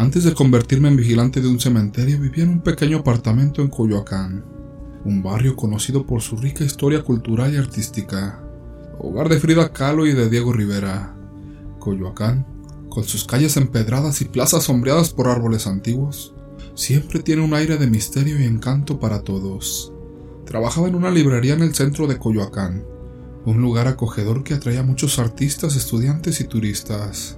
Antes de convertirme en vigilante de un cementerio, vivía en un pequeño apartamento en Coyoacán, un barrio conocido por su rica historia cultural y artística. Hogar de Frida Kahlo y de Diego Rivera. Coyoacán, con sus calles empedradas y plazas sombreadas por árboles antiguos, siempre tiene un aire de misterio y encanto para todos. Trabajaba en una librería en el centro de Coyoacán, un lugar acogedor que atraía a muchos artistas, estudiantes y turistas.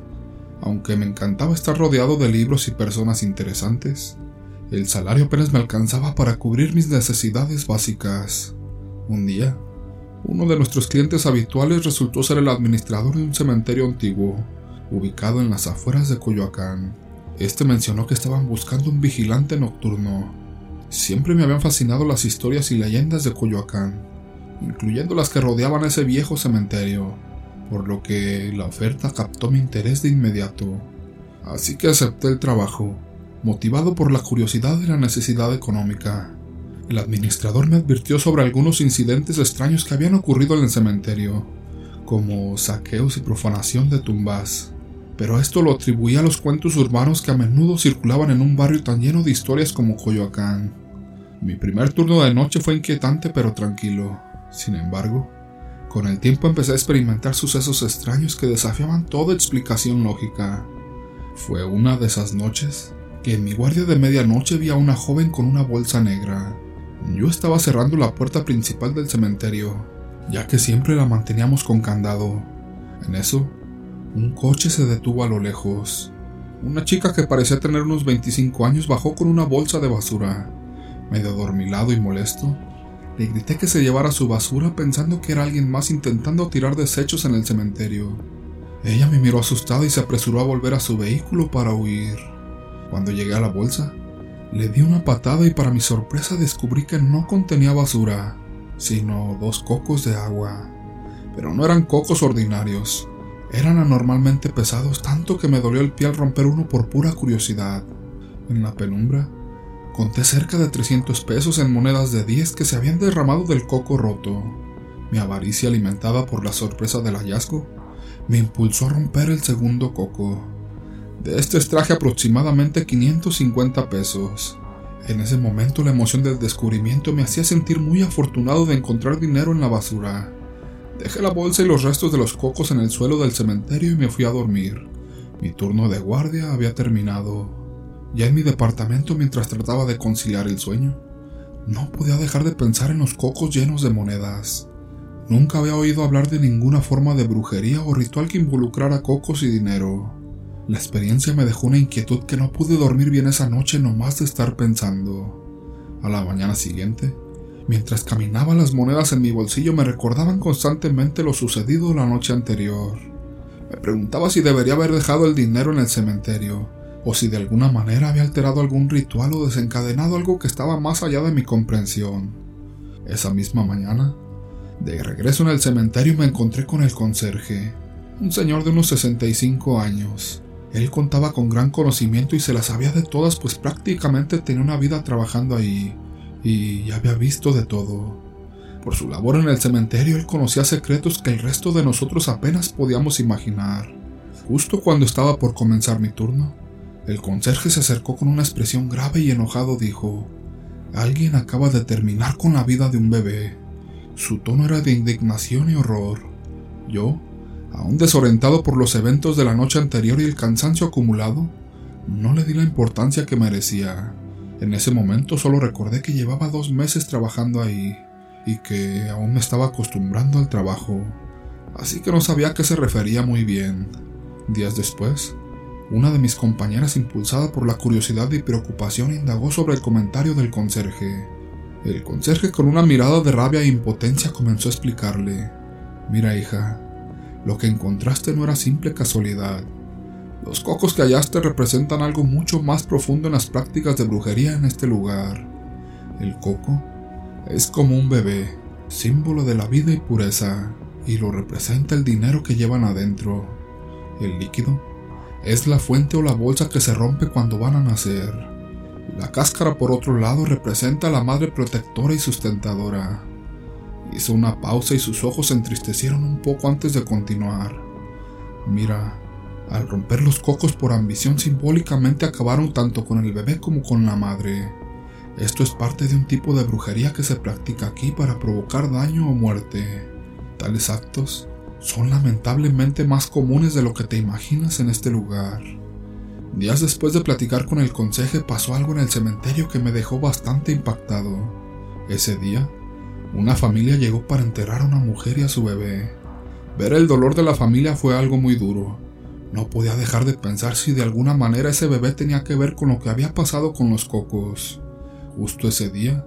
Aunque me encantaba estar rodeado de libros y personas interesantes, el salario apenas me alcanzaba para cubrir mis necesidades básicas. Un día, uno de nuestros clientes habituales resultó ser el administrador de un cementerio antiguo, ubicado en las afueras de Coyoacán. Este mencionó que estaban buscando un vigilante nocturno. Siempre me habían fascinado las historias y leyendas de Coyoacán, incluyendo las que rodeaban ese viejo cementerio por lo que la oferta captó mi interés de inmediato. Así que acepté el trabajo, motivado por la curiosidad y la necesidad económica. El administrador me advirtió sobre algunos incidentes extraños que habían ocurrido en el cementerio, como saqueos y profanación de tumbas. Pero esto lo atribuía a los cuentos urbanos que a menudo circulaban en un barrio tan lleno de historias como Coyoacán. Mi primer turno de noche fue inquietante pero tranquilo. Sin embargo, con el tiempo empecé a experimentar sucesos extraños que desafiaban toda explicación lógica. Fue una de esas noches que en mi guardia de medianoche vi a una joven con una bolsa negra. Yo estaba cerrando la puerta principal del cementerio, ya que siempre la manteníamos con candado. En eso, un coche se detuvo a lo lejos. Una chica que parecía tener unos 25 años bajó con una bolsa de basura. Medio adormilado y molesto, le grité que se llevara su basura pensando que era alguien más intentando tirar desechos en el cementerio. Ella me miró asustada y se apresuró a volver a su vehículo para huir. Cuando llegué a la bolsa, le di una patada y para mi sorpresa descubrí que no contenía basura, sino dos cocos de agua. Pero no eran cocos ordinarios, eran anormalmente pesados tanto que me dolió el pie al romper uno por pura curiosidad. En la penumbra, Conté cerca de 300 pesos en monedas de 10 que se habían derramado del coco roto. Mi avaricia alimentada por la sorpresa del hallazgo me impulsó a romper el segundo coco. De este extraje aproximadamente 550 pesos. En ese momento la emoción del descubrimiento me hacía sentir muy afortunado de encontrar dinero en la basura. Dejé la bolsa y los restos de los cocos en el suelo del cementerio y me fui a dormir. Mi turno de guardia había terminado. Ya en mi departamento mientras trataba de conciliar el sueño, no podía dejar de pensar en los cocos llenos de monedas. Nunca había oído hablar de ninguna forma de brujería o ritual que involucrara cocos y dinero. La experiencia me dejó una inquietud que no pude dormir bien esa noche nomás de estar pensando. A la mañana siguiente, mientras caminaba las monedas en mi bolsillo me recordaban constantemente lo sucedido la noche anterior. Me preguntaba si debería haber dejado el dinero en el cementerio, o si de alguna manera había alterado algún ritual o desencadenado algo que estaba más allá de mi comprensión. Esa misma mañana, de regreso en el cementerio me encontré con el conserje, un señor de unos 65 años. Él contaba con gran conocimiento y se las sabía de todas, pues prácticamente tenía una vida trabajando ahí, y ya había visto de todo. Por su labor en el cementerio, él conocía secretos que el resto de nosotros apenas podíamos imaginar. Justo cuando estaba por comenzar mi turno, el conserje se acercó con una expresión grave y enojado dijo, Alguien acaba de terminar con la vida de un bebé. Su tono era de indignación y horror. Yo, aún desorientado por los eventos de la noche anterior y el cansancio acumulado, no le di la importancia que merecía. En ese momento solo recordé que llevaba dos meses trabajando ahí y que aún me estaba acostumbrando al trabajo, así que no sabía a qué se refería muy bien. Días después, una de mis compañeras, impulsada por la curiosidad y preocupación, indagó sobre el comentario del conserje. El conserje, con una mirada de rabia e impotencia, comenzó a explicarle: Mira, hija, lo que encontraste no era simple casualidad. Los cocos que hallaste representan algo mucho más profundo en las prácticas de brujería en este lugar. El coco es como un bebé, símbolo de la vida y pureza, y lo representa el dinero que llevan adentro. El líquido es la fuente o la bolsa que se rompe cuando van a nacer. La cáscara, por otro lado, representa a la madre protectora y sustentadora. Hizo una pausa y sus ojos se entristecieron un poco antes de continuar. Mira, Al romper los cocos por ambición simbólicamente acabaron tanto con el bebé como con la madre. Esto es parte de un tipo de brujería que se practica aquí para provocar daño o muerte. Tales actos son lamentablemente más comunes de lo que te imaginas en este lugar. Días después de platicar con el conceje pasó algo en el cementerio que me dejó bastante impactado. Ese día, una familia llegó para enterrar a una mujer y a su bebé. Ver el dolor de la familia fue algo muy duro. No podía dejar de pensar si de alguna manera ese bebé tenía que ver con lo que había pasado con los cocos. Justo ese día,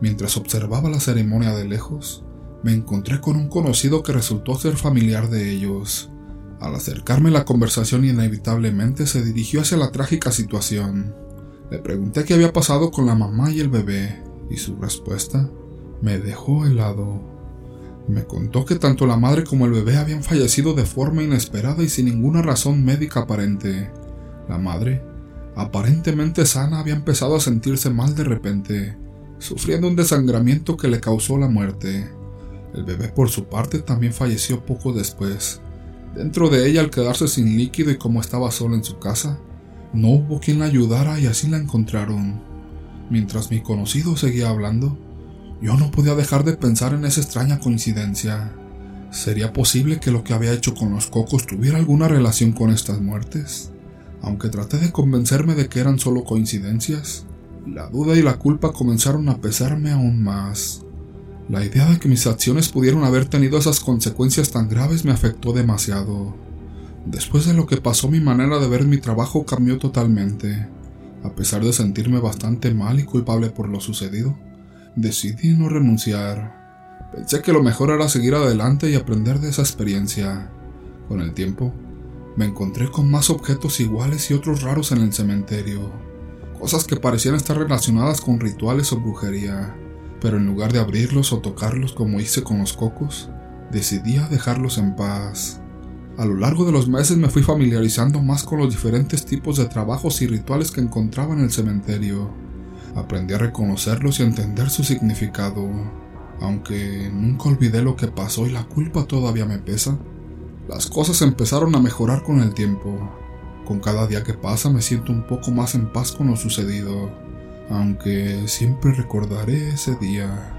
mientras observaba la ceremonia de lejos, me encontré con un conocido que resultó ser familiar de ellos. Al acercarme la conversación inevitablemente se dirigió hacia la trágica situación. Le pregunté qué había pasado con la mamá y el bebé, y su respuesta me dejó helado. Me contó que tanto la madre como el bebé habían fallecido de forma inesperada y sin ninguna razón médica aparente. La madre, aparentemente sana, había empezado a sentirse mal de repente, sufriendo un desangramiento que le causó la muerte. El bebé por su parte también falleció poco después. Dentro de ella al quedarse sin líquido y como estaba sola en su casa, no hubo quien la ayudara y así la encontraron. Mientras mi conocido seguía hablando, yo no podía dejar de pensar en esa extraña coincidencia. ¿Sería posible que lo que había hecho con los cocos tuviera alguna relación con estas muertes? Aunque traté de convencerme de que eran solo coincidencias, la duda y la culpa comenzaron a pesarme aún más. La idea de que mis acciones pudieron haber tenido esas consecuencias tan graves me afectó demasiado. Después de lo que pasó mi manera de ver mi trabajo cambió totalmente. A pesar de sentirme bastante mal y culpable por lo sucedido, decidí no renunciar. Pensé que lo mejor era seguir adelante y aprender de esa experiencia. Con el tiempo, me encontré con más objetos iguales y otros raros en el cementerio, cosas que parecían estar relacionadas con rituales o brujería pero en lugar de abrirlos o tocarlos como hice con los cocos, decidí dejarlos en paz. A lo largo de los meses me fui familiarizando más con los diferentes tipos de trabajos y rituales que encontraba en el cementerio. Aprendí a reconocerlos y a entender su significado. Aunque nunca olvidé lo que pasó y la culpa todavía me pesa, las cosas empezaron a mejorar con el tiempo. Con cada día que pasa me siento un poco más en paz con lo sucedido aunque siempre recordaré ese día.